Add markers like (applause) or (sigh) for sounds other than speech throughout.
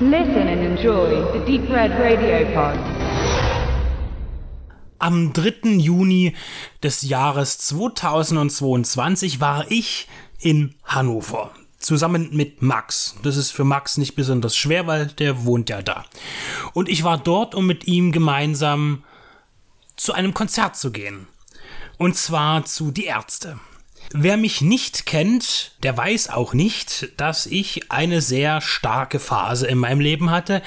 Listen and enjoy the Deep Red Radio Pod. Am 3. Juni des Jahres 2022 war ich in Hannover. Zusammen mit Max. Das ist für Max nicht besonders schwer, weil der wohnt ja da. Und ich war dort, um mit ihm gemeinsam zu einem Konzert zu gehen. Und zwar zu Die Ärzte. Wer mich nicht kennt, der weiß auch nicht, dass ich eine sehr starke Phase in meinem Leben hatte,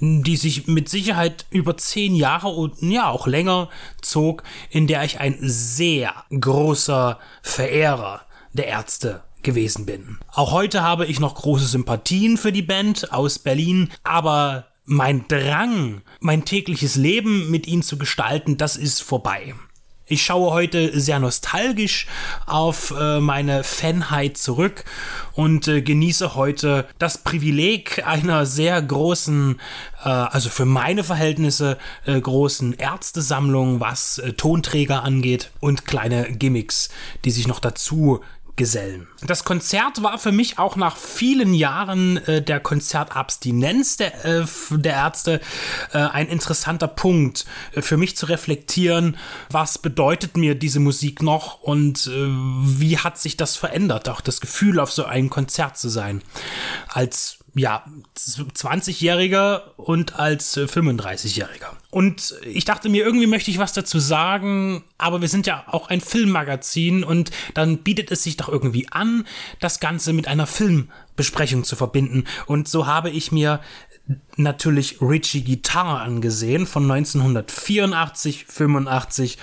die sich mit Sicherheit über zehn Jahre und ja auch länger zog, in der ich ein sehr großer Verehrer der Ärzte gewesen bin. Auch heute habe ich noch große Sympathien für die Band aus Berlin, aber mein Drang, mein tägliches Leben mit ihnen zu gestalten, das ist vorbei. Ich schaue heute sehr nostalgisch auf äh, meine Fanheit zurück und äh, genieße heute das Privileg einer sehr großen, äh, also für meine Verhältnisse großen Ärztesammlung, was Tonträger angeht und kleine Gimmicks, die sich noch dazu Gesellen. Das Konzert war für mich auch nach vielen Jahren äh, der Konzertabstinenz der, äh, der Ärzte äh, ein interessanter Punkt äh, für mich zu reflektieren, was bedeutet mir diese Musik noch und äh, wie hat sich das verändert, auch das Gefühl auf so einem Konzert zu sein. Als ja, 20-Jähriger und als 35-Jähriger. Äh, und ich dachte mir, irgendwie möchte ich was dazu sagen, aber wir sind ja auch ein Filmmagazin und dann bietet es sich doch irgendwie an, das Ganze mit einer Filmbesprechung zu verbinden. Und so habe ich mir natürlich Richie Guitar angesehen von 1984, 85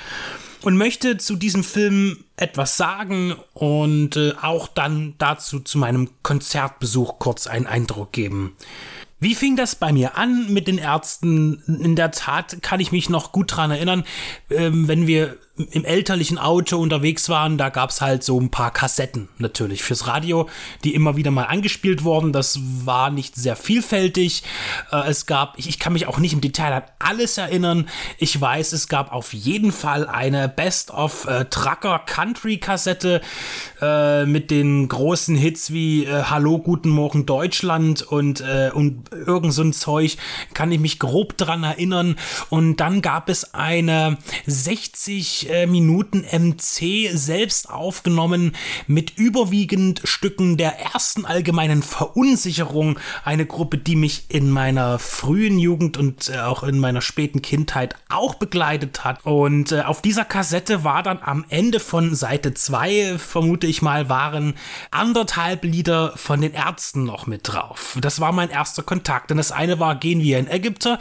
und möchte zu diesem Film etwas sagen und äh, auch dann dazu zu meinem Konzertbesuch kurz einen Eindruck geben. Wie fing das bei mir an mit den Ärzten? In der Tat kann ich mich noch gut dran erinnern, ähm, wenn wir im elterlichen Auto unterwegs waren, da gab's halt so ein paar Kassetten natürlich fürs Radio, die immer wieder mal angespielt wurden. Das war nicht sehr vielfältig. Äh, es gab, ich, ich, kann mich auch nicht im Detail an alles erinnern. Ich weiß, es gab auf jeden Fall eine Best of äh, Trucker Country Kassette äh, mit den großen Hits wie äh, Hallo, guten Morgen Deutschland und, äh, und irgend so ein Zeug. Kann ich mich grob dran erinnern. Und dann gab es eine 60 äh, Minuten MC selbst aufgenommen mit überwiegend Stücken der ersten allgemeinen Verunsicherung. Eine Gruppe, die mich in meiner frühen Jugend und äh, auch in meiner späten Kindheit auch begleitet hat. Und äh, auf dieser Kassette war dann am Ende von Seite 2, vermute ich mal, waren anderthalb Lieder von den Ärzten noch mit drauf. Das war mein erster Kontakt. Denn das eine war Gehen wir in Ägypter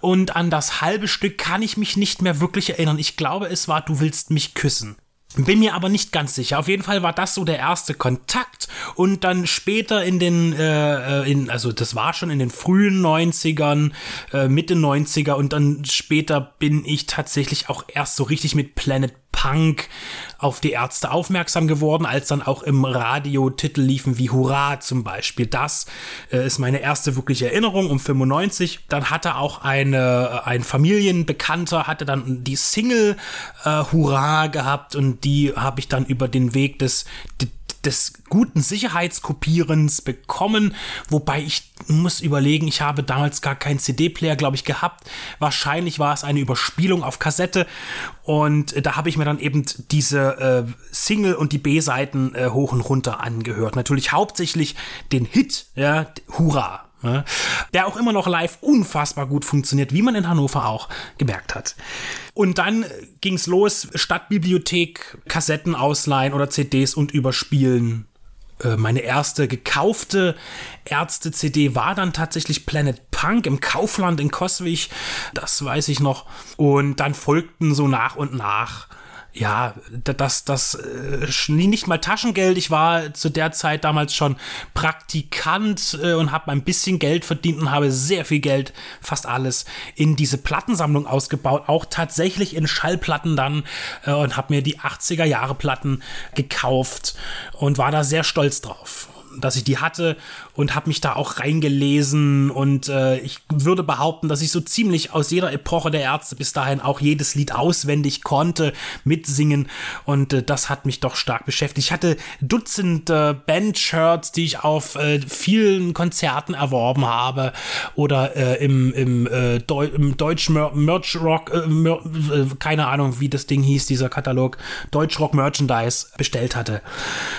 und an das halbe Stück kann ich mich nicht mehr wirklich erinnern. Ich glaube, es war du willst mich küssen. Bin mir aber nicht ganz sicher. Auf jeden Fall war das so der erste Kontakt und dann später in den, äh, äh in, also das war schon in den frühen 90ern, äh, Mitte 90er und dann später bin ich tatsächlich auch erst so richtig mit Planet Punk auf die Ärzte aufmerksam geworden, als dann auch im Radio Titel liefen wie Hurra zum Beispiel. Das äh, ist meine erste wirkliche Erinnerung um 95. Dann hatte auch eine, äh, ein Familienbekannter, hatte dann die Single äh, Hurra gehabt und die habe ich dann über den Weg des, des guten Sicherheitskopierens bekommen, wobei ich muss überlegen, ich habe damals gar keinen CD-Player, glaube ich, gehabt. Wahrscheinlich war es eine Überspielung auf Kassette und da habe ich mir dann eben diese äh, Single und die B-Seiten äh, hoch und runter angehört. Natürlich hauptsächlich den Hit, ja, Hurra, Ne? Der auch immer noch live unfassbar gut funktioniert, wie man in Hannover auch gemerkt hat. Und dann ging's los, Stadtbibliothek, Kassetten ausleihen oder CDs und überspielen. Äh, meine erste gekaufte Ärzte-CD war dann tatsächlich Planet Punk im Kaufland in Coswig. Das weiß ich noch. Und dann folgten so nach und nach ja, das, das, äh, nicht mal Taschengeld. Ich war zu der Zeit damals schon Praktikant äh, und habe ein bisschen Geld verdient und habe sehr viel Geld, fast alles, in diese Plattensammlung ausgebaut. Auch tatsächlich in Schallplatten dann äh, und habe mir die 80er Jahre Platten gekauft und war da sehr stolz drauf dass ich die hatte und habe mich da auch reingelesen und äh, ich würde behaupten, dass ich so ziemlich aus jeder Epoche der Ärzte bis dahin auch jedes Lied auswendig konnte, mitsingen und äh, das hat mich doch stark beschäftigt. Ich hatte Dutzende Band-Shirts, die ich auf äh, vielen Konzerten erworben habe oder äh, im, im, äh, Deu im Deutsch Merch Rock, äh, Mer äh, keine Ahnung, wie das Ding hieß, dieser Katalog, Deutsch Rock Merchandise bestellt hatte.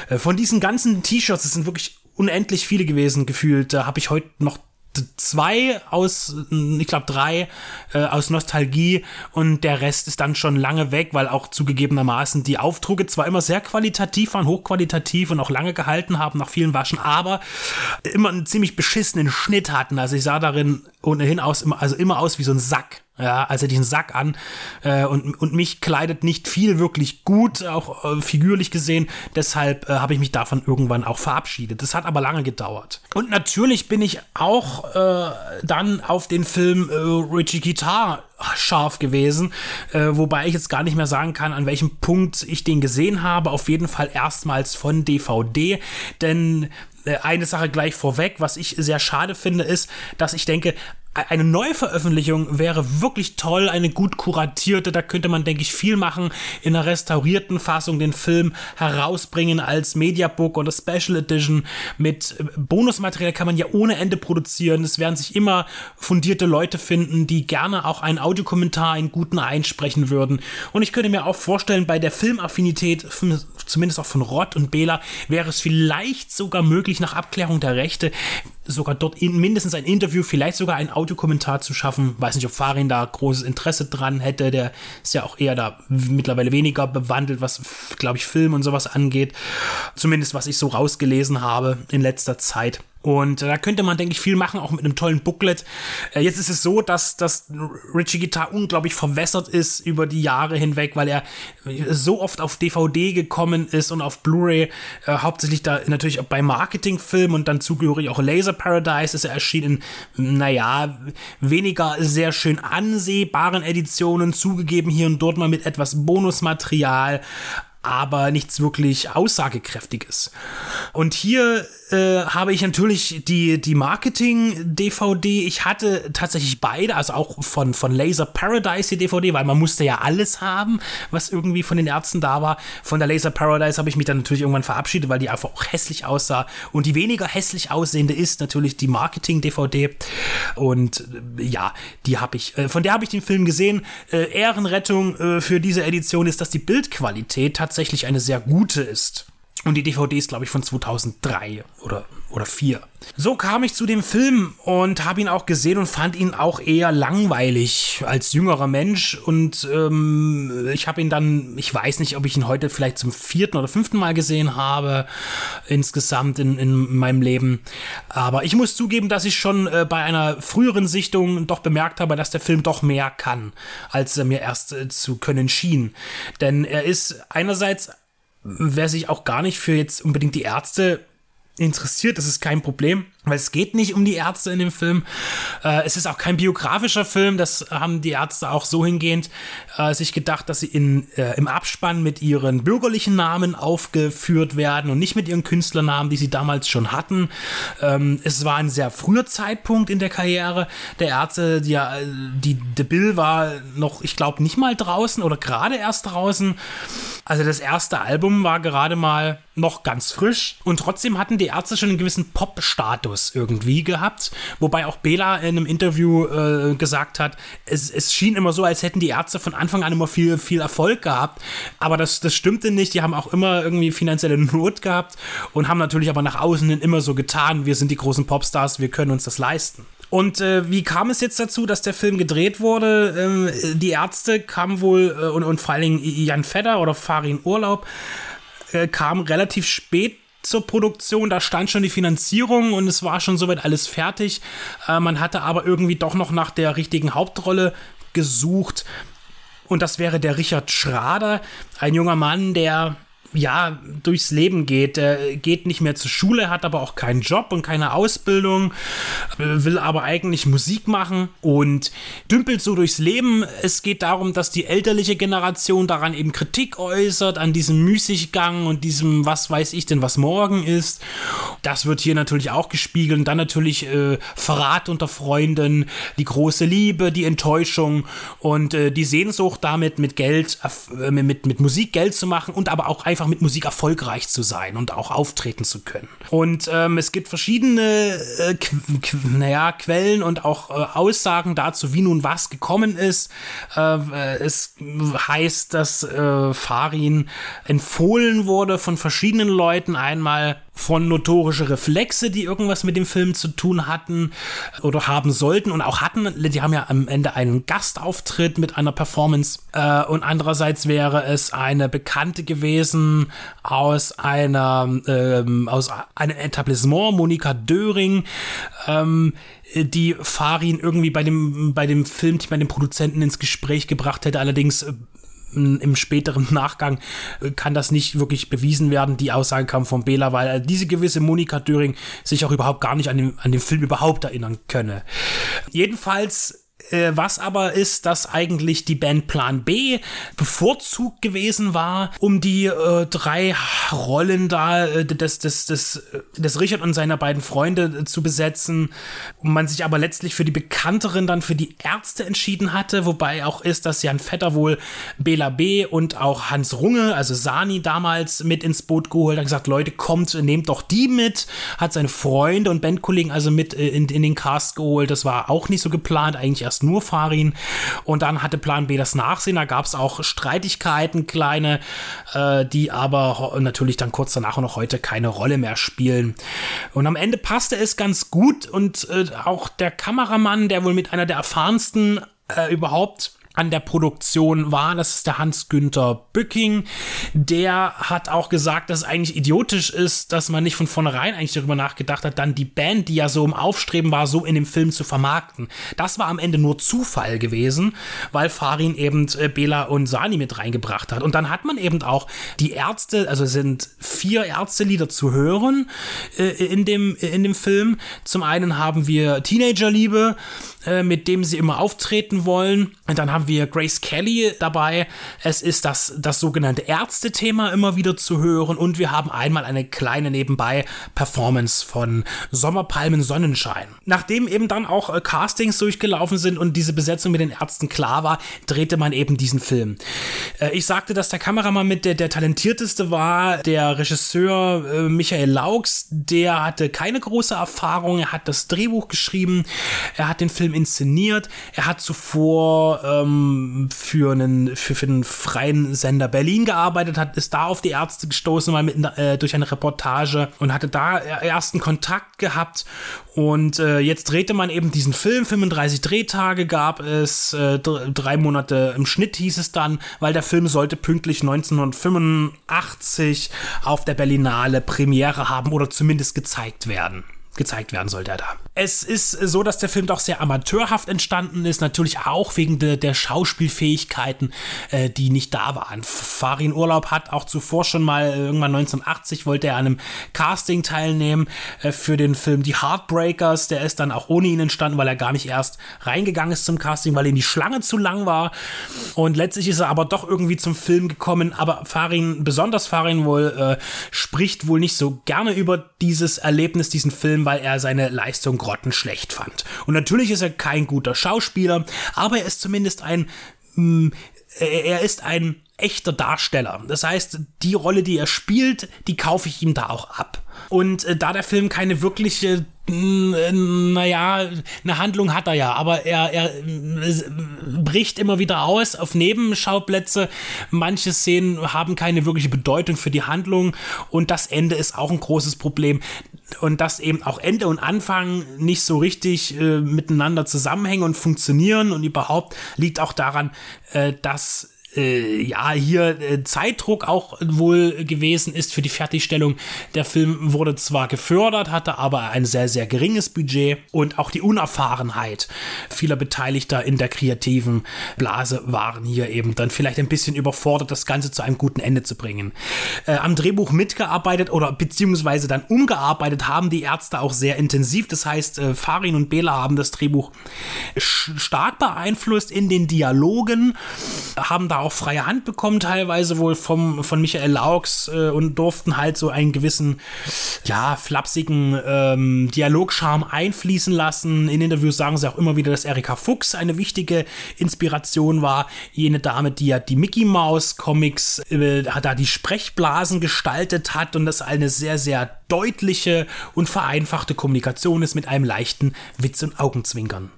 Äh, von diesen ganzen T-Shirts, es sind wirklich unendlich viele gewesen, gefühlt. Da habe ich heute noch zwei aus, ich glaube drei äh, aus Nostalgie und der Rest ist dann schon lange weg, weil auch zugegebenermaßen die Aufdrucke zwar immer sehr qualitativ waren, hochqualitativ und auch lange gehalten haben nach vielen Waschen, aber immer einen ziemlich beschissenen Schnitt hatten. Also ich sah darin ohnehin aus, also immer aus wie so ein Sack. Ja, also diesen Sack an äh, und, und mich kleidet nicht viel wirklich gut, auch äh, figürlich gesehen. Deshalb äh, habe ich mich davon irgendwann auch verabschiedet. Das hat aber lange gedauert. Und natürlich bin ich auch äh, dann auf den Film äh, Richie Guitar scharf gewesen, äh, wobei ich jetzt gar nicht mehr sagen kann, an welchem Punkt ich den gesehen habe. Auf jeden Fall erstmals von DVD, denn äh, eine Sache gleich vorweg, was ich sehr schade finde, ist, dass ich denke, eine Neuveröffentlichung wäre wirklich toll, eine gut kuratierte, da könnte man, denke ich, viel machen, in einer restaurierten Fassung den Film herausbringen als Mediabook oder Special Edition. Mit Bonusmaterial kann man ja ohne Ende produzieren. Es werden sich immer fundierte Leute finden, die gerne auch einen Audiokommentar in guten einsprechen würden. Und ich könnte mir auch vorstellen, bei der Filmaffinität, zumindest auch von Rott und Bela, wäre es vielleicht sogar möglich, nach Abklärung der Rechte, sogar dort in, mindestens ein Interview, vielleicht sogar ein Audiokommentar zu schaffen. Weiß nicht, ob Farin da großes Interesse dran hätte. Der ist ja auch eher da mittlerweile weniger bewandelt, was, glaube ich, Film und sowas angeht. Zumindest was ich so rausgelesen habe in letzter Zeit. Und da könnte man, denke ich, viel machen, auch mit einem tollen Booklet. Äh, jetzt ist es so, dass, dass Richie Guitar unglaublich verwässert ist über die Jahre hinweg, weil er so oft auf DVD gekommen ist und auf Blu-ray, äh, hauptsächlich da natürlich bei Marketingfilmen und dann zugehörig auch Laser Paradise ist er erschienen naja, weniger sehr schön ansehbaren Editionen, zugegeben hier und dort mal mit etwas Bonusmaterial aber nichts wirklich Aussagekräftiges. Und hier äh, habe ich natürlich die, die Marketing-DVD. Ich hatte tatsächlich beide, also auch von, von Laser Paradise die DVD, weil man musste ja alles haben, was irgendwie von den Ärzten da war. Von der Laser Paradise habe ich mich dann natürlich irgendwann verabschiedet, weil die einfach auch hässlich aussah. Und die weniger hässlich aussehende ist natürlich die Marketing-DVD. Und äh, ja, die habe ich, äh, von der habe ich den Film gesehen. Äh, Ehrenrettung äh, für diese Edition ist, dass die Bildqualität tatsächlich eine sehr gute ist. Und die DVD ist, glaube ich, von 2003 oder, oder 4. So kam ich zu dem Film und habe ihn auch gesehen und fand ihn auch eher langweilig als jüngerer Mensch. Und ähm, ich habe ihn dann, ich weiß nicht, ob ich ihn heute vielleicht zum vierten oder fünften Mal gesehen habe, insgesamt in, in meinem Leben. Aber ich muss zugeben, dass ich schon äh, bei einer früheren Sichtung doch bemerkt habe, dass der Film doch mehr kann, als er mir erst äh, zu können schien. Denn er ist einerseits wer sich auch gar nicht für jetzt unbedingt die Ärzte interessiert, das ist kein Problem, weil es geht nicht um die Ärzte in dem Film. Äh, es ist auch kein biografischer Film, das haben die Ärzte auch so hingehend äh, sich gedacht, dass sie in, äh, im Abspann mit ihren bürgerlichen Namen aufgeführt werden und nicht mit ihren Künstlernamen, die sie damals schon hatten. Ähm, es war ein sehr früher Zeitpunkt in der Karriere der Ärzte. Die, die, The Bill war noch, ich glaube, nicht mal draußen oder gerade erst draußen. Also das erste Album war gerade mal noch ganz frisch. Und trotzdem hatten die Ärzte schon einen gewissen Pop-Status irgendwie gehabt, wobei auch Bela in einem Interview äh, gesagt hat, es, es schien immer so, als hätten die Ärzte von Anfang an immer viel, viel Erfolg gehabt, aber das, das stimmte nicht, die haben auch immer irgendwie finanzielle Not gehabt und haben natürlich aber nach außen hin immer so getan, wir sind die großen Popstars, wir können uns das leisten. Und äh, wie kam es jetzt dazu, dass der Film gedreht wurde? Ähm, die Ärzte kamen wohl äh, und, und vor allen Dingen Jan Fedder oder Farin Urlaub äh, kam relativ spät zur Produktion, da stand schon die Finanzierung und es war schon soweit alles fertig. Äh, man hatte aber irgendwie doch noch nach der richtigen Hauptrolle gesucht. Und das wäre der Richard Schrader, ein junger Mann, der ja, durchs Leben geht. Er geht nicht mehr zur Schule, hat aber auch keinen Job und keine Ausbildung, will aber eigentlich Musik machen und dümpelt so durchs Leben. Es geht darum, dass die elterliche Generation daran eben Kritik äußert, an diesem Müßiggang und diesem, was weiß ich denn, was morgen ist. Das wird hier natürlich auch gespiegelt. Und dann natürlich äh, Verrat unter Freunden, die große Liebe, die Enttäuschung und äh, die Sehnsucht damit mit Geld, äh, mit, mit Musik Geld zu machen und aber auch einfach mit Musik erfolgreich zu sein und auch auftreten zu können. Und ähm, es gibt verschiedene äh, naja, Quellen und auch äh, Aussagen dazu, wie nun was gekommen ist. Äh, es heißt, dass äh, Farin empfohlen wurde von verschiedenen Leuten. Einmal von notorische Reflexe, die irgendwas mit dem Film zu tun hatten oder haben sollten und auch hatten. Die haben ja am Ende einen Gastauftritt mit einer Performance. Äh, und andererseits wäre es eine Bekannte gewesen aus einer ähm, aus einem Etablissement, Monika Döring, ähm, die Farin irgendwie bei dem, bei dem Filmteam, bei dem Produzenten ins Gespräch gebracht hätte. Allerdings äh, im späteren (laughs) Nachgang äh, kann das nicht wirklich bewiesen werden. Die Aussage kam von Bela, weil äh, diese gewisse Monika Döring sich auch überhaupt gar nicht an den, an den Film überhaupt erinnern könne. Jedenfalls was aber ist, dass eigentlich die Band Plan B bevorzugt gewesen war, um die äh, drei Rollen da äh, des, des, des, äh, des Richard und seiner beiden Freunde äh, zu besetzen. Und man sich aber letztlich für die bekannteren dann für die Ärzte entschieden hatte, wobei auch ist, dass Jan Vetter wohl Bela B. und auch Hans Runge, also Sani damals mit ins Boot geholt, hat gesagt, Leute, kommt, nehmt doch die mit, hat seine Freunde und Bandkollegen also mit äh, in, in den Cast geholt. Das war auch nicht so geplant, eigentlich erst nur Farin und dann hatte Plan B das Nachsehen. Da gab es auch Streitigkeiten, kleine, äh, die aber natürlich dann kurz danach und noch heute keine Rolle mehr spielen. Und am Ende passte es ganz gut und äh, auch der Kameramann, der wohl mit einer der erfahrensten äh, überhaupt an der Produktion war. Das ist der Hans-Günther Bücking. Der hat auch gesagt, dass es eigentlich idiotisch ist, dass man nicht von vornherein eigentlich darüber nachgedacht hat, dann die Band, die ja so im Aufstreben war, so in dem Film zu vermarkten. Das war am Ende nur Zufall gewesen, weil Farin eben äh, Bela und Sani mit reingebracht hat. Und dann hat man eben auch die Ärzte, also es sind vier Ärztelieder zu hören äh, in, dem, in dem Film. Zum einen haben wir Teenagerliebe, äh, mit dem sie immer auftreten wollen. Und dann haben wir Grace Kelly dabei. Es ist das, das sogenannte Ärzte-Thema immer wieder zu hören. Und wir haben einmal eine kleine nebenbei Performance von Sommerpalmen Sonnenschein. Nachdem eben dann auch äh, Castings durchgelaufen sind und diese Besetzung mit den Ärzten klar war, drehte man eben diesen Film. Äh, ich sagte, dass der Kameramann mit der, der talentierteste war, der Regisseur äh, Michael Laux, der hatte keine große Erfahrung, er hat das Drehbuch geschrieben, er hat den Film inszeniert. Er hat zuvor ähm, für, einen, für, für einen freien Sender Berlin gearbeitet, hat, ist da auf die Ärzte gestoßen, mal mit, äh, durch eine Reportage und hatte da ersten Kontakt gehabt. Und äh, jetzt drehte man eben diesen Film. 35 Drehtage gab es, äh, drei Monate im Schnitt hieß es dann, weil der Film sollte pünktlich 1985 auf der Berlinale Premiere haben oder zumindest gezeigt werden gezeigt werden sollte er da. Es ist so, dass der Film doch sehr amateurhaft entstanden ist, natürlich auch wegen de, der Schauspielfähigkeiten, äh, die nicht da waren. Farin Urlaub hat auch zuvor schon mal, äh, irgendwann 1980, wollte er an einem Casting teilnehmen äh, für den Film Die Heartbreakers. Der ist dann auch ohne ihn entstanden, weil er gar nicht erst reingegangen ist zum Casting, weil ihm die Schlange zu lang war. Und letztlich ist er aber doch irgendwie zum Film gekommen. Aber Farin, besonders Farin wohl, äh, spricht wohl nicht so gerne über dieses Erlebnis, diesen Film, weil er seine Leistung grottenschlecht fand. Und natürlich ist er kein guter Schauspieler, aber er ist zumindest ein, mh, mm, er ist ein echter Darsteller. Das heißt, die Rolle, die er spielt, die kaufe ich ihm da auch ab. Und äh, da der Film keine wirkliche naja, eine Handlung hat er ja, aber er, er bricht immer wieder aus auf Nebenschauplätze. Manche Szenen haben keine wirkliche Bedeutung für die Handlung und das Ende ist auch ein großes Problem. Und dass eben auch Ende und Anfang nicht so richtig äh, miteinander zusammenhängen und funktionieren und überhaupt liegt auch daran, äh, dass äh, ja, hier äh, Zeitdruck auch wohl gewesen ist für die Fertigstellung. Der Film wurde zwar gefördert, hatte aber ein sehr, sehr geringes Budget und auch die Unerfahrenheit vieler Beteiligter in der kreativen Blase waren hier eben dann vielleicht ein bisschen überfordert, das Ganze zu einem guten Ende zu bringen. Äh, am Drehbuch mitgearbeitet oder beziehungsweise dann umgearbeitet haben die Ärzte auch sehr intensiv. Das heißt, äh, Farin und Bela haben das Drehbuch stark beeinflusst in den Dialogen, haben da auch freie Hand bekommen, teilweise wohl vom, von Michael Laux äh, und durften halt so einen gewissen, ja, flapsigen ähm, Dialogscharm einfließen lassen. In Interviews sagen sie auch immer wieder, dass Erika Fuchs eine wichtige Inspiration war. Jene Dame, die ja die Mickey Mouse Comics äh, da die Sprechblasen gestaltet hat und das eine sehr, sehr deutliche und vereinfachte Kommunikation ist mit einem leichten Witz und Augenzwinkern.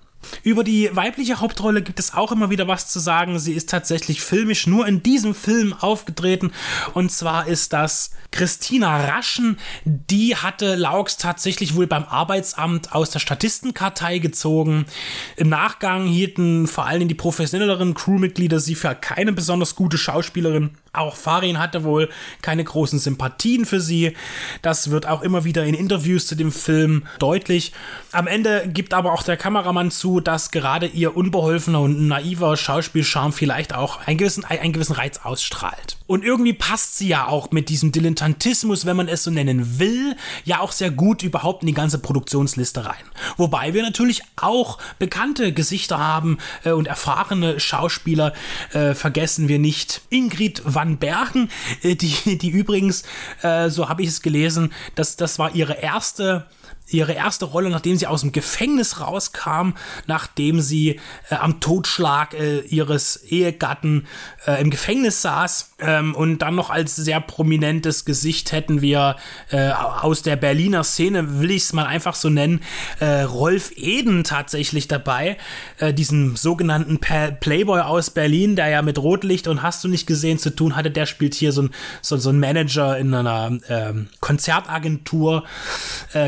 Über die weibliche Hauptrolle gibt es auch immer wieder was zu sagen. Sie ist tatsächlich filmisch nur in diesem Film aufgetreten. Und zwar ist das Christina Raschen. Die hatte Laux tatsächlich wohl beim Arbeitsamt aus der Statistenkartei gezogen. Im Nachgang hielten vor allem die professionelleren Crewmitglieder sie für keine besonders gute Schauspielerin. Auch Farin hatte wohl keine großen Sympathien für sie. Das wird auch immer wieder in Interviews zu dem Film deutlich. Am Ende gibt aber auch der Kameramann zu, dass gerade ihr unbeholfener und naiver Schauspielcharme vielleicht auch einen gewissen, einen gewissen Reiz ausstrahlt. Und irgendwie passt sie ja auch mit diesem Dilettantismus, wenn man es so nennen will, ja auch sehr gut überhaupt in die ganze Produktionsliste rein. Wobei wir natürlich auch bekannte Gesichter haben äh, und erfahrene Schauspieler. Äh, vergessen wir nicht Ingrid van Bergen, äh, die, die übrigens, äh, so habe ich es gelesen, dass das war ihre erste ihre erste Rolle, nachdem sie aus dem Gefängnis rauskam, nachdem sie äh, am Totschlag äh, ihres Ehegatten äh, im Gefängnis saß. Ähm, und dann noch als sehr prominentes Gesicht hätten wir äh, aus der Berliner Szene, will ich es mal einfach so nennen, äh, Rolf Eden tatsächlich dabei, äh, diesen sogenannten pa Playboy aus Berlin, der ja mit Rotlicht und hast du nicht gesehen zu tun hatte, der spielt hier so ein, so, so ein Manager in einer ähm, Konzertagentur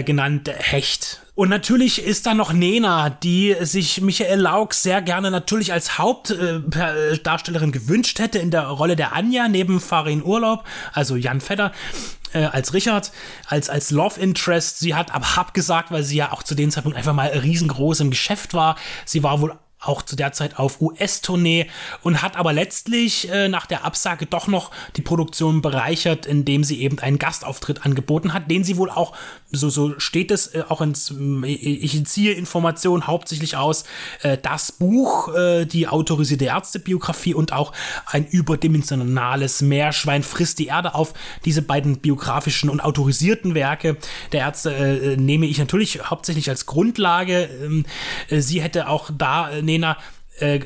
genannt Hecht. Und natürlich ist da noch Nena, die sich Michael Laux sehr gerne natürlich als Hauptdarstellerin gewünscht hätte in der Rolle der Anja neben Farin Urlaub, also Jan Fedder. Äh, als Richard, als, als Love Interest. Sie hat aber abgesagt, weil sie ja auch zu dem Zeitpunkt einfach mal riesengroß im Geschäft war. Sie war wohl auch zu der Zeit auf US-Tournee und hat aber letztlich äh, nach der Absage doch noch die Produktion bereichert, indem sie eben einen Gastauftritt angeboten hat, den sie wohl auch, so, so steht es äh, auch ins, äh, ich ziehe Informationen hauptsächlich aus, äh, das Buch, äh, die autorisierte Ärztebiografie und auch ein überdimensionales Meerschwein frisst die Erde auf. Diese beiden biografischen und autorisierten Werke der Ärzte äh, nehme ich natürlich hauptsächlich als Grundlage. Ähm, sie hätte auch da Nena äh,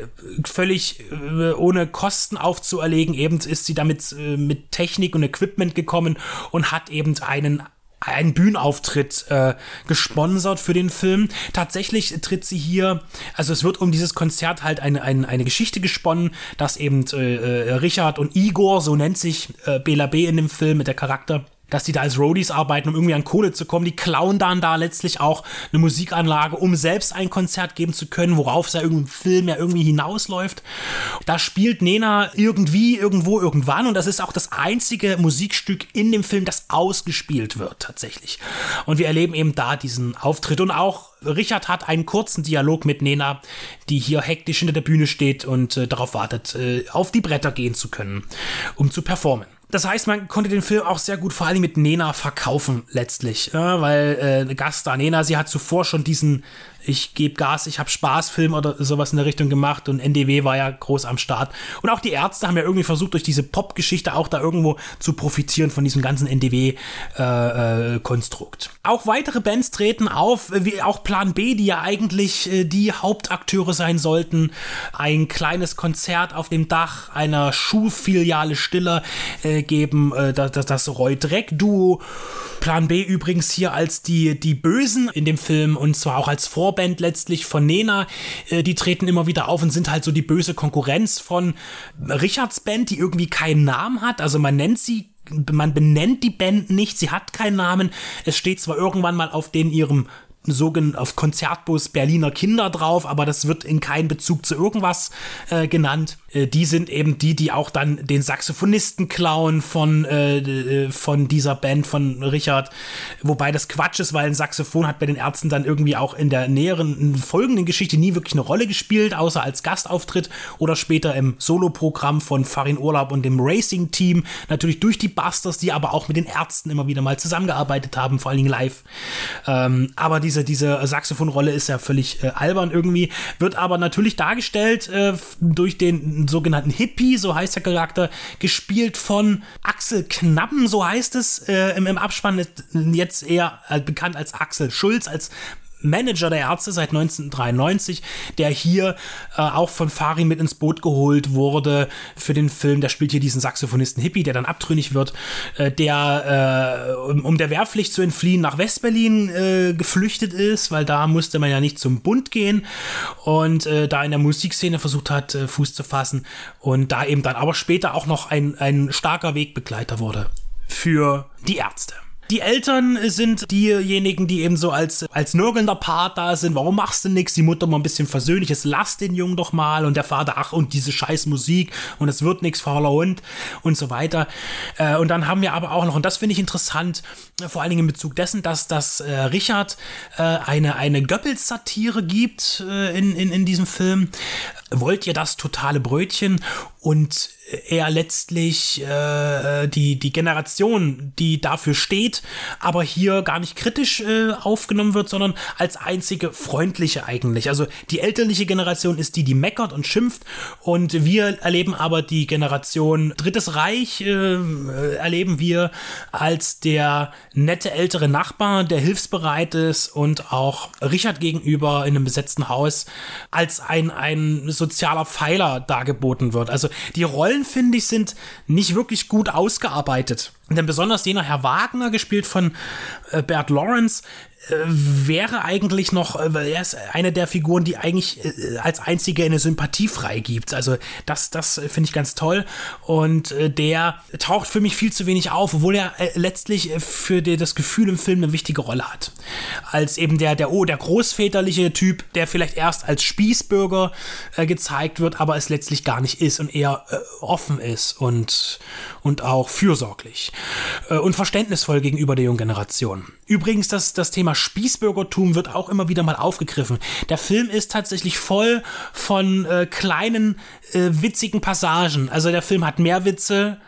völlig äh, ohne Kosten aufzuerlegen. Eben ist sie damit äh, mit Technik und Equipment gekommen und hat eben einen einen Bühnenauftritt äh, gesponsert für den Film. Tatsächlich tritt sie hier, also es wird um dieses Konzert halt eine, eine, eine Geschichte gesponnen, dass eben äh, Richard und Igor, so nennt sich äh, Bela B in dem Film mit der Charakter, dass die da als Roadies arbeiten, um irgendwie an Kohle zu kommen. Die klauen dann da letztlich auch eine Musikanlage, um selbst ein Konzert geben zu können, worauf es ja irgendein Film ja irgendwie hinausläuft. Da spielt Nena irgendwie, irgendwo, irgendwann und das ist auch das einzige Musikstück in dem Film, das ausgespielt wird tatsächlich. Und wir erleben eben da diesen Auftritt und auch Richard hat einen kurzen Dialog mit Nena, die hier hektisch hinter der Bühne steht und äh, darauf wartet, äh, auf die Bretter gehen zu können, um zu performen. Das heißt, man konnte den Film auch sehr gut vor allem mit Nena verkaufen letztlich, ja, weil äh, Gaststar Nena, sie hat zuvor schon diesen ich gebe Gas, ich habe Spaßfilm oder sowas in der Richtung gemacht und NDW war ja groß am Start. Und auch die Ärzte haben ja irgendwie versucht, durch diese Pop-Geschichte auch da irgendwo zu profitieren von diesem ganzen NDW-Konstrukt. Äh, äh, auch weitere Bands treten auf, wie auch Plan B, die ja eigentlich äh, die Hauptakteure sein sollten. Ein kleines Konzert auf dem Dach einer Schulfiliale Stiller äh, geben, äh, das, das Roy Dreck-Duo. Plan B übrigens hier als die, die Bösen in dem Film und zwar auch als Vorband letztlich von Nena. Äh, die treten immer wieder auf und sind halt so die böse Konkurrenz von Richards Band, die irgendwie keinen Namen hat. Also man nennt sie man benennt die Band nicht, sie hat keinen Namen. Es steht zwar irgendwann mal auf den ihrem sogen auf Konzertbus Berliner Kinder drauf, aber das wird in keinem Bezug zu irgendwas äh, genannt. Äh, die sind eben die, die auch dann den Saxophonisten klauen von, äh, äh, von dieser Band von Richard. Wobei das Quatsch ist, weil ein Saxophon hat bei den Ärzten dann irgendwie auch in der näheren folgenden Geschichte nie wirklich eine Rolle gespielt, außer als Gastauftritt oder später im Soloprogramm von Farin Urlaub und dem Racing-Team. Natürlich durch die Busters, die aber auch mit den Ärzten immer wieder mal zusammengearbeitet haben, vor allen Dingen live. Ähm, aber diese, diese Saxophonrolle ist ja völlig äh, albern irgendwie, wird aber natürlich dargestellt äh, durch den sogenannten Hippie, so heißt der Charakter, gespielt von Axel Knappen, so heißt es äh, im, im Abspann, jetzt eher äh, bekannt als Axel Schulz, als Manager der Ärzte seit 1993, der hier äh, auch von Fari mit ins Boot geholt wurde für den Film. Der spielt hier diesen Saxophonisten Hippie, der dann abtrünnig wird, äh, der, äh, um, um, der Wehrpflicht zu entfliehen, nach Westberlin äh, geflüchtet ist, weil da musste man ja nicht zum Bund gehen und äh, da in der Musikszene versucht hat, äh, Fuß zu fassen und da eben dann aber später auch noch ein, ein starker Wegbegleiter wurde für die Ärzte. Die Eltern sind diejenigen, die eben so als, als nörgelnder Part da sind. Warum machst du nichts? Die Mutter mal ein bisschen versöhnliches, lass den Jungen doch mal. Und der Vater, ach, und diese scheiß Musik und es wird nichts, fauler Hund und so weiter. Äh, und dann haben wir aber auch noch, und das finde ich interessant, vor allen Dingen in Bezug dessen, dass, dass äh, Richard äh, eine, eine Goebbels-Satire gibt äh, in, in, in diesem Film. Wollt ihr das totale Brötchen? Und er letztlich äh, die, die Generation, die dafür steht, aber hier gar nicht kritisch äh, aufgenommen wird, sondern als einzige freundliche eigentlich. Also die elterliche Generation ist die, die meckert und schimpft und wir erleben aber die Generation Drittes Reich, äh, erleben wir als der nette ältere Nachbar, der hilfsbereit ist und auch Richard gegenüber in einem besetzten Haus als ein, ein sozialer Pfeiler dargeboten wird. Also die Rollen, finde ich, sind nicht wirklich gut ausgearbeitet. Denn besonders jener Herr Wagner, gespielt von äh, Bert Lawrence, äh, wäre eigentlich noch, äh, er ist eine der Figuren, die eigentlich äh, als einzige eine Sympathie freigibt. Also das, das finde ich ganz toll. Und der taucht für mich viel zu wenig auf, obwohl er letztlich für die, das Gefühl im Film eine wichtige Rolle hat. Als eben der, der, oh, der großväterliche Typ, der vielleicht erst als Spießbürger äh, gezeigt wird, aber es letztlich gar nicht ist und eher äh, offen ist und, und auch fürsorglich äh, und verständnisvoll gegenüber der jungen Generation. Übrigens, das, das Thema Spießbürgertum wird auch immer wieder mal aufgegriffen. Der Film ist tatsächlich voll von äh, kleinen, äh, witzigen Passagen. Also der Film hat mehr Witze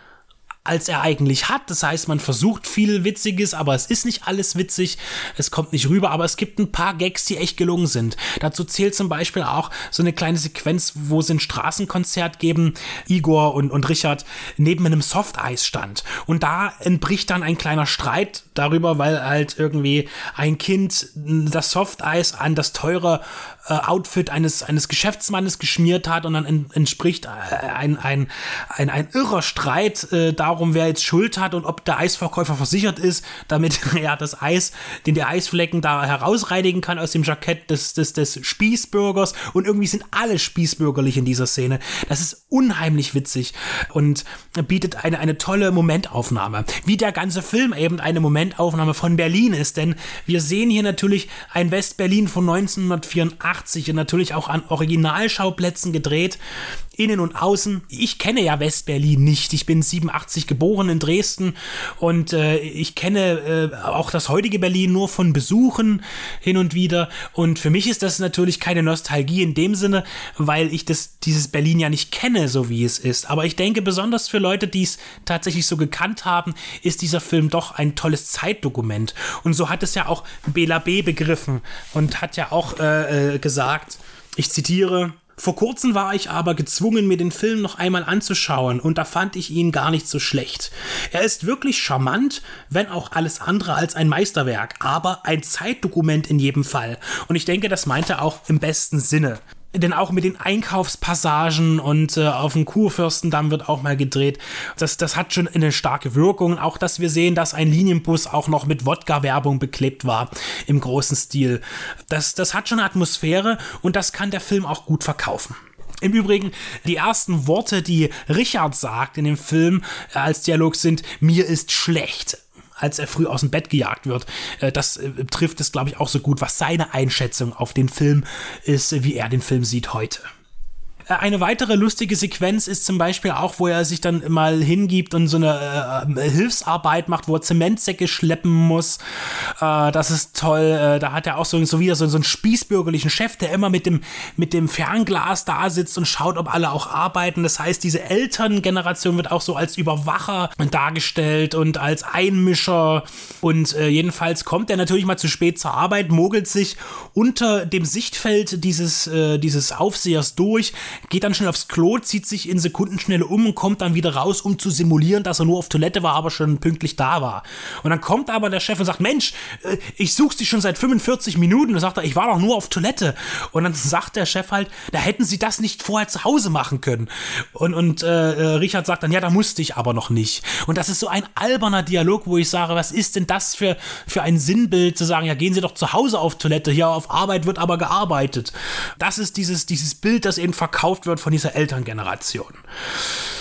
als er eigentlich hat. Das heißt, man versucht viel Witziges, aber es ist nicht alles witzig. Es kommt nicht rüber, aber es gibt ein paar Gags, die echt gelungen sind. Dazu zählt zum Beispiel auch so eine kleine Sequenz, wo sie ein Straßenkonzert geben, Igor und, und Richard neben einem Softeis-Stand. Und da entbricht dann ein kleiner Streit darüber, weil halt irgendwie ein Kind das Softeis an das teure äh, Outfit eines, eines Geschäftsmannes geschmiert hat und dann en, entspricht äh, ein, ein, ein, ein irrer Streit äh, darum, wer jetzt Schuld hat und ob der Eisverkäufer versichert ist, damit (laughs) er das Eis, den der Eisflecken da herausreinigen kann aus dem Jackett des, des, des Spießbürgers und irgendwie sind alle spießbürgerlich in dieser Szene. Das ist unheimlich witzig und bietet eine, eine tolle Momentaufnahme. Wie der ganze Film eben eine Momentaufnahme von Berlin ist, denn wir sehen hier natürlich ein West-Berlin von 1984 80 und natürlich auch an Originalschauplätzen gedreht, innen und außen. Ich kenne ja Westberlin nicht. Ich bin 87 geboren in Dresden und äh, ich kenne äh, auch das heutige Berlin nur von Besuchen hin und wieder. Und für mich ist das natürlich keine Nostalgie in dem Sinne, weil ich das, dieses Berlin ja nicht kenne, so wie es ist. Aber ich denke, besonders für Leute, die es tatsächlich so gekannt haben, ist dieser Film doch ein tolles Zeitdokument. Und so hat es ja auch Bela B. begriffen und hat ja auch äh, äh gesagt, ich zitiere, vor kurzem war ich aber gezwungen, mir den Film noch einmal anzuschauen, und da fand ich ihn gar nicht so schlecht. Er ist wirklich charmant, wenn auch alles andere als ein Meisterwerk, aber ein Zeitdokument in jedem Fall. Und ich denke, das meint er auch im besten Sinne denn auch mit den Einkaufspassagen und äh, auf dem Kurfürstendamm wird auch mal gedreht. Das, das hat schon eine starke Wirkung. Auch, dass wir sehen, dass ein Linienbus auch noch mit Wodka-Werbung beklebt war im großen Stil. Das, das hat schon eine Atmosphäre und das kann der Film auch gut verkaufen. Im Übrigen, die ersten Worte, die Richard sagt in dem Film äh, als Dialog sind, mir ist schlecht. Als er früh aus dem Bett gejagt wird. Äh, das äh, trifft es, glaube ich, auch so gut, was seine Einschätzung auf den Film ist, wie er den Film sieht heute. Äh, eine weitere lustige Sequenz ist zum Beispiel auch, wo er sich dann mal hingibt und so eine äh, Hilfsarbeit macht, wo er Zementsäcke schleppen muss. Äh, das ist toll. Äh, da hat er auch so, so wieder so, so einen spießbürgerlichen Chef, der immer mit dem, mit dem Fernglas da sitzt und schaut, ob alle auch arbeiten. Das heißt, diese Elterngeneration wird auch so als Überwacher dargestellt und als Einmischer. Und äh, jedenfalls kommt er natürlich mal zu spät zur Arbeit, mogelt sich unter dem Sichtfeld dieses, äh, dieses Aufsehers durch geht dann schnell aufs Klo, zieht sich in Sekundenschnelle um und kommt dann wieder raus, um zu simulieren, dass er nur auf Toilette war, aber schon pünktlich da war. Und dann kommt aber der Chef und sagt, Mensch, äh, ich suche Sie schon seit 45 Minuten. Und sagt er, ich war doch nur auf Toilette. Und dann sagt der Chef halt, da hätten Sie das nicht vorher zu Hause machen können. Und, und äh, äh, Richard sagt dann, ja, da musste ich aber noch nicht. Und das ist so ein alberner Dialog, wo ich sage, was ist denn das für, für ein Sinnbild, zu sagen, ja, gehen Sie doch zu Hause auf Toilette, hier auf Arbeit wird aber gearbeitet. Das ist dieses, dieses Bild, das eben verkauft verkauft wird von dieser Elterngeneration.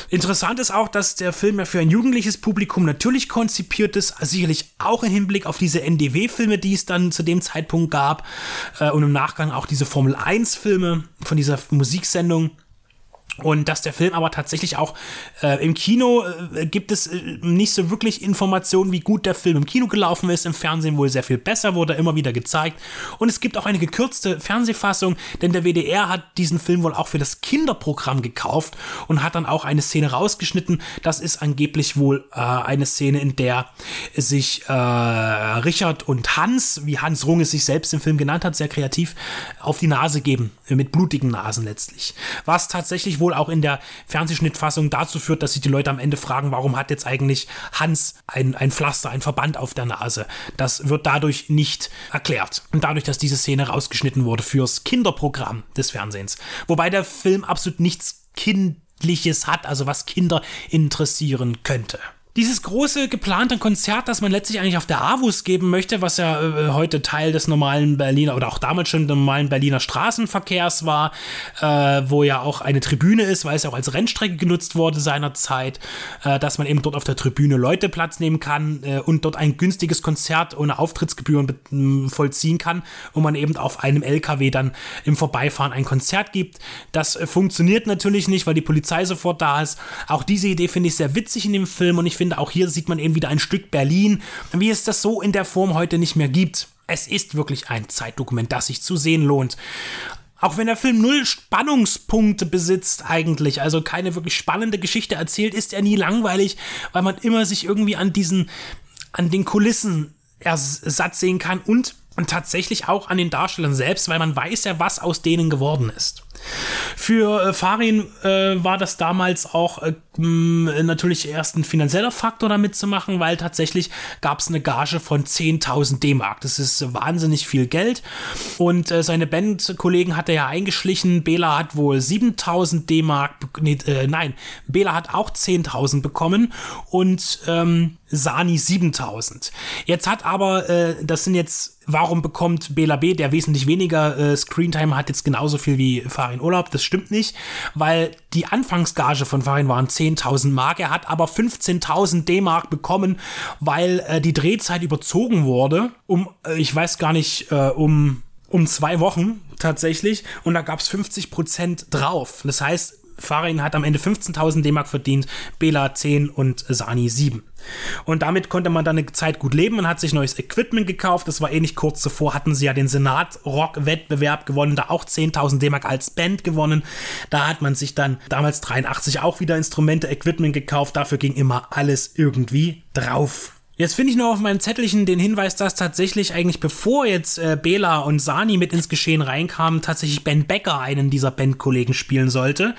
Interessant ist auch, dass der Film ja für ein jugendliches Publikum natürlich konzipiert ist, sicherlich auch im Hinblick auf diese NDW-Filme, die es dann zu dem Zeitpunkt gab äh, und im Nachgang auch diese Formel 1-Filme von dieser Musiksendung. Und dass der Film aber tatsächlich auch äh, im Kino äh, gibt es äh, nicht so wirklich Informationen, wie gut der Film im Kino gelaufen ist. Im Fernsehen wohl sehr viel besser, wurde immer wieder gezeigt. Und es gibt auch eine gekürzte Fernsehfassung, denn der WDR hat diesen Film wohl auch für das Kinderprogramm gekauft und hat dann auch eine Szene rausgeschnitten. Das ist angeblich wohl äh, eine Szene, in der sich äh, Richard und Hans, wie Hans Runge sich selbst im Film genannt hat, sehr kreativ auf die Nase geben, mit blutigen Nasen letztlich. Was tatsächlich wohl wohl auch in der Fernsehschnittfassung dazu führt, dass sich die Leute am Ende fragen, warum hat jetzt eigentlich Hans ein, ein Pflaster, ein Verband auf der Nase. Das wird dadurch nicht erklärt. Und dadurch, dass diese Szene rausgeschnitten wurde fürs Kinderprogramm des Fernsehens. Wobei der Film absolut nichts Kindliches hat, also was Kinder interessieren könnte. Dieses große geplante Konzert, das man letztlich eigentlich auf der AWUS geben möchte, was ja äh, heute Teil des normalen Berliner oder auch damals schon normalen Berliner Straßenverkehrs war, äh, wo ja auch eine Tribüne ist, weil es ja auch als Rennstrecke genutzt wurde seinerzeit, äh, dass man eben dort auf der Tribüne Leute Platz nehmen kann äh, und dort ein günstiges Konzert ohne Auftrittsgebühren vollziehen kann und man eben auf einem LKW dann im Vorbeifahren ein Konzert gibt. Das äh, funktioniert natürlich nicht, weil die Polizei sofort da ist. Auch diese Idee finde ich sehr witzig in dem Film und ich finde finde, auch hier sieht man eben wieder ein Stück Berlin, wie es das so in der Form heute nicht mehr gibt. Es ist wirklich ein Zeitdokument, das sich zu sehen lohnt. Auch wenn der Film null Spannungspunkte besitzt eigentlich, also keine wirklich spannende Geschichte erzählt, ist er nie langweilig, weil man immer sich irgendwie an diesen, an den Kulissen satt sehen kann und, und tatsächlich auch an den Darstellern selbst, weil man weiß ja, was aus denen geworden ist. Für äh, Farin äh, war das damals auch äh, natürlich erst ein finanzieller Faktor damit zu machen, weil tatsächlich gab es eine Gage von 10.000 D-Mark. Das ist wahnsinnig viel Geld. Und äh, seine Bandkollegen hat er ja eingeschlichen. Bela hat wohl 7.000 D-Mark, nee, äh, nein, Bela hat auch 10.000 bekommen und ähm, Sani 7000. Jetzt hat aber, äh, das sind jetzt, warum bekommt Bela B., der wesentlich weniger äh, Screentime hat, jetzt genauso viel wie Farin Urlaub? Das stimmt nicht, weil die Anfangsgage von Farin waren 10.000 Mark. Er hat aber 15.000 D-Mark bekommen, weil äh, die Drehzeit überzogen wurde, um, äh, ich weiß gar nicht, äh, um um zwei Wochen tatsächlich und da gab es 50 Prozent drauf. Das heißt, Farin hat am Ende 15.000 D-Mark verdient, Bela 10 und Sani 7. Und damit konnte man dann eine Zeit gut leben. Man hat sich neues Equipment gekauft. Das war ähnlich kurz zuvor, hatten sie ja den Senat-Rock-Wettbewerb gewonnen, da auch 10.000 D-Mark als Band gewonnen. Da hat man sich dann damals 83 auch wieder Instrumente, Equipment gekauft. Dafür ging immer alles irgendwie drauf. Jetzt finde ich noch auf meinem Zettelchen den Hinweis, dass tatsächlich eigentlich bevor jetzt äh, Bela und Sani mit ins Geschehen reinkamen, tatsächlich Ben Becker einen dieser Bandkollegen spielen sollte,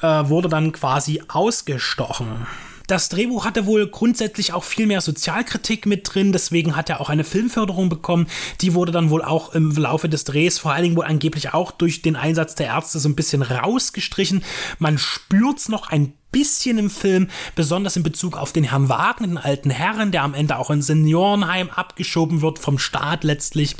äh, wurde dann quasi ausgestochen. Das Drehbuch hatte wohl grundsätzlich auch viel mehr Sozialkritik mit drin, deswegen hat er auch eine Filmförderung bekommen. Die wurde dann wohl auch im Laufe des Drehs, vor allen Dingen wohl angeblich auch durch den Einsatz der Ärzte so ein bisschen rausgestrichen. Man spürt es noch ein bisschen im Film, besonders in Bezug auf den Herrn Wagner, den alten Herren, der am Ende auch in Seniorenheim abgeschoben wird vom Staat letztlich.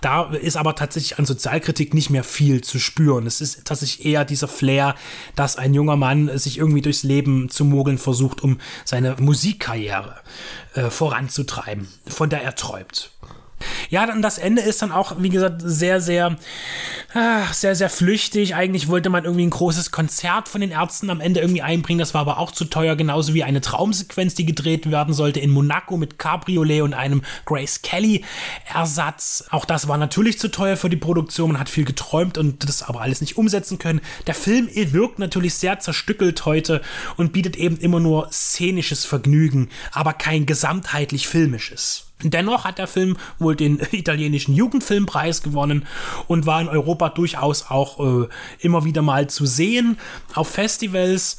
Da ist aber tatsächlich an Sozialkritik nicht mehr viel zu spüren. Es ist tatsächlich eher dieser Flair, dass ein junger Mann sich irgendwie durchs Leben zu mogeln versucht, um seine Musikkarriere äh, voranzutreiben, von der er träumt. Ja, dann das Ende ist dann auch, wie gesagt, sehr, sehr, ach, sehr, sehr flüchtig. Eigentlich wollte man irgendwie ein großes Konzert von den Ärzten am Ende irgendwie einbringen. Das war aber auch zu teuer, genauso wie eine Traumsequenz, die gedreht werden sollte in Monaco mit Cabriolet und einem Grace Kelly Ersatz. Auch das war natürlich zu teuer für die Produktion. Man hat viel geträumt und das aber alles nicht umsetzen können. Der Film wirkt natürlich sehr zerstückelt heute und bietet eben immer nur szenisches Vergnügen, aber kein gesamtheitlich filmisches. Dennoch hat der Film wohl den (laughs) italienischen Jugendfilmpreis gewonnen und war in Europa durchaus auch äh, immer wieder mal zu sehen. Auf Festivals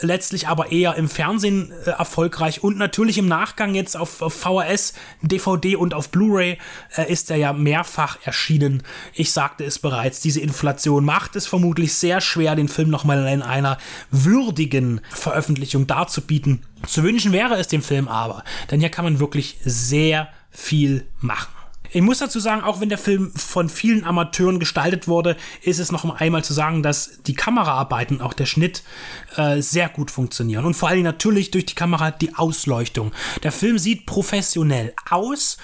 letztlich aber eher im Fernsehen äh, erfolgreich und natürlich im Nachgang jetzt auf, auf VHS, DVD und auf Blu-ray äh, ist er ja mehrfach erschienen. Ich sagte es bereits, diese Inflation macht es vermutlich sehr schwer, den Film nochmal in einer würdigen Veröffentlichung darzubieten. Zu wünschen wäre es dem Film aber, denn hier kann man wirklich sehr viel machen. Ich muss dazu sagen, auch wenn der Film von vielen Amateuren gestaltet wurde, ist es noch einmal zu sagen, dass die Kameraarbeiten, auch der Schnitt, äh, sehr gut funktionieren. Und vor allem natürlich durch die Kamera die Ausleuchtung. Der Film sieht professionell aus,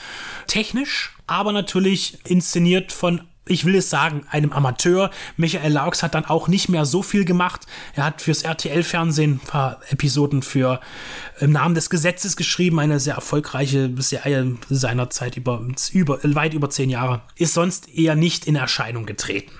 technisch, aber natürlich inszeniert von ich will es sagen, einem Amateur. Michael Laux hat dann auch nicht mehr so viel gemacht. Er hat fürs RTL-Fernsehen ein paar Episoden für Im Namen des Gesetzes geschrieben, eine sehr erfolgreiche Serie seiner Zeit über, über, weit über zehn Jahre. Ist sonst eher nicht in Erscheinung getreten.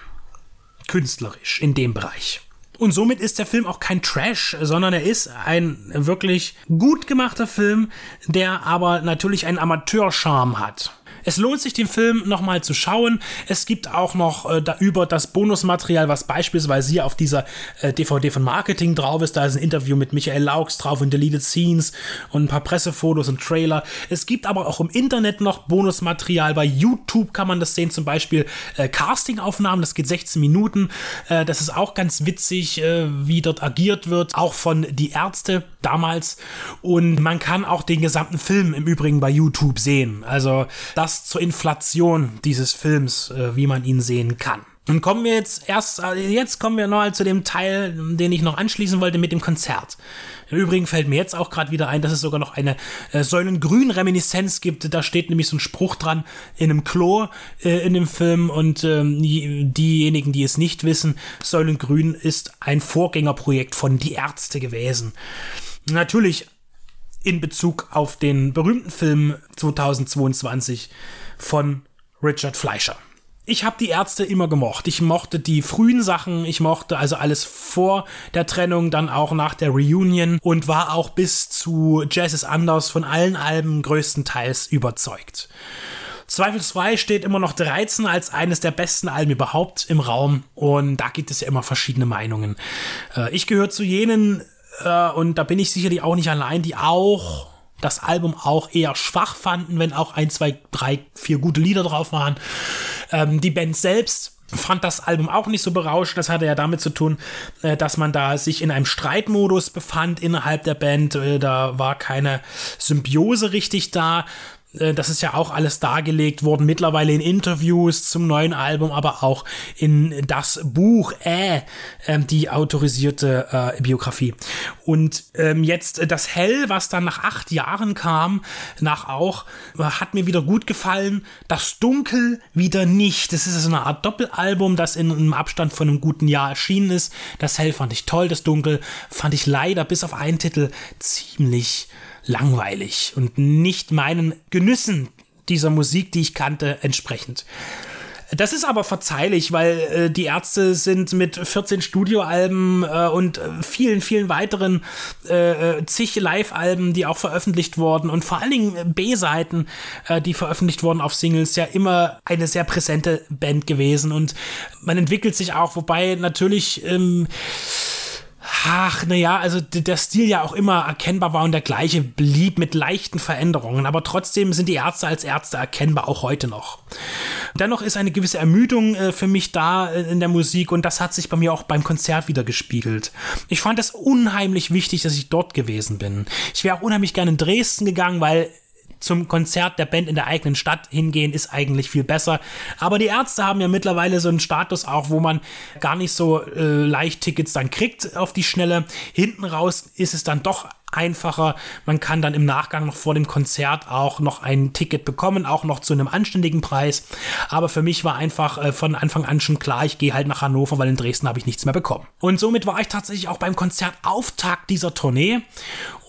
Künstlerisch in dem Bereich. Und somit ist der Film auch kein Trash, sondern er ist ein wirklich gut gemachter Film, der aber natürlich einen Amateurcharme hat. Es lohnt sich, den Film nochmal zu schauen. Es gibt auch noch äh, da über das Bonusmaterial, was beispielsweise hier auf dieser äh, DVD von Marketing drauf ist. Da ist ein Interview mit Michael Laux drauf und Deleted Scenes und ein paar Pressefotos und Trailer. Es gibt aber auch im Internet noch Bonusmaterial. Bei YouTube kann man das sehen, zum Beispiel äh, Castingaufnahmen. Das geht 16 Minuten. Äh, das ist auch ganz witzig, äh, wie dort agiert wird. Auch von Die Ärzte damals. Und man kann auch den gesamten Film im Übrigen bei YouTube sehen. Also das zur Inflation dieses Films, äh, wie man ihn sehen kann. Und kommen wir jetzt erst, äh, jetzt kommen wir noch zu dem Teil, den ich noch anschließen wollte mit dem Konzert. Im Übrigen fällt mir jetzt auch gerade wieder ein, dass es sogar noch eine äh, Säulengrün-Reminiszenz gibt. Da steht nämlich so ein Spruch dran in einem Klo äh, in dem Film. Und ähm, diejenigen, die es nicht wissen, Säulengrün ist ein Vorgängerprojekt von Die Ärzte gewesen. Natürlich in Bezug auf den berühmten Film 2022 von Richard Fleischer. Ich habe die Ärzte immer gemocht. Ich mochte die frühen Sachen, ich mochte also alles vor der Trennung, dann auch nach der Reunion und war auch bis zu Jazz is Anders von allen Alben größtenteils überzeugt. Zweifelsfrei steht immer noch 13 als eines der besten Alben überhaupt im Raum und da gibt es ja immer verschiedene Meinungen. Äh, ich gehöre zu jenen äh, und da bin ich sicherlich auch nicht allein, die auch das Album auch eher schwach fanden, wenn auch ein, zwei, drei, vier gute Lieder drauf waren. Ähm, die Band selbst fand das Album auch nicht so berauschend. Das hatte ja damit zu tun, äh, dass man da sich in einem Streitmodus befand innerhalb der Band. Äh, da war keine Symbiose richtig da. Äh, das ist ja auch alles dargelegt worden, mittlerweile in Interviews zum neuen Album, aber auch in das Buch, äh, ähm, die autorisierte äh, Biografie. Und ähm, jetzt das Hell, was dann nach acht Jahren kam, nach auch, hat mir wieder gut gefallen. Das Dunkel wieder nicht. Das ist so eine Art Doppelalbum, das in einem Abstand von einem guten Jahr erschienen ist. Das Hell fand ich toll, das Dunkel fand ich leider bis auf einen Titel ziemlich langweilig und nicht meinen Genüssen dieser Musik, die ich kannte, entsprechend. Das ist aber verzeihlich, weil äh, die Ärzte sind mit 14 Studioalben äh, und äh, vielen, vielen weiteren äh, äh, zig Live-Alben, die auch veröffentlicht wurden und vor allen Dingen B-Seiten, äh, die veröffentlicht wurden auf Singles, ja immer eine sehr präsente Band gewesen und man entwickelt sich auch, wobei natürlich ähm, Ach, naja, also der Stil ja auch immer erkennbar war und der gleiche blieb mit leichten Veränderungen, aber trotzdem sind die Ärzte als Ärzte erkennbar auch heute noch. Dennoch ist eine gewisse Ermüdung äh, für mich da äh, in der Musik und das hat sich bei mir auch beim Konzert wieder gespiegelt. Ich fand es unheimlich wichtig, dass ich dort gewesen bin. Ich wäre auch unheimlich gerne in Dresden gegangen, weil zum Konzert der Band in der eigenen Stadt hingehen, ist eigentlich viel besser. Aber die Ärzte haben ja mittlerweile so einen Status auch, wo man gar nicht so äh, leicht Tickets dann kriegt auf die Schnelle. Hinten raus ist es dann doch einfacher. Man kann dann im Nachgang noch vor dem Konzert auch noch ein Ticket bekommen, auch noch zu einem anständigen Preis. Aber für mich war einfach äh, von Anfang an schon klar, ich gehe halt nach Hannover, weil in Dresden habe ich nichts mehr bekommen. Und somit war ich tatsächlich auch beim Konzertauftakt dieser Tournee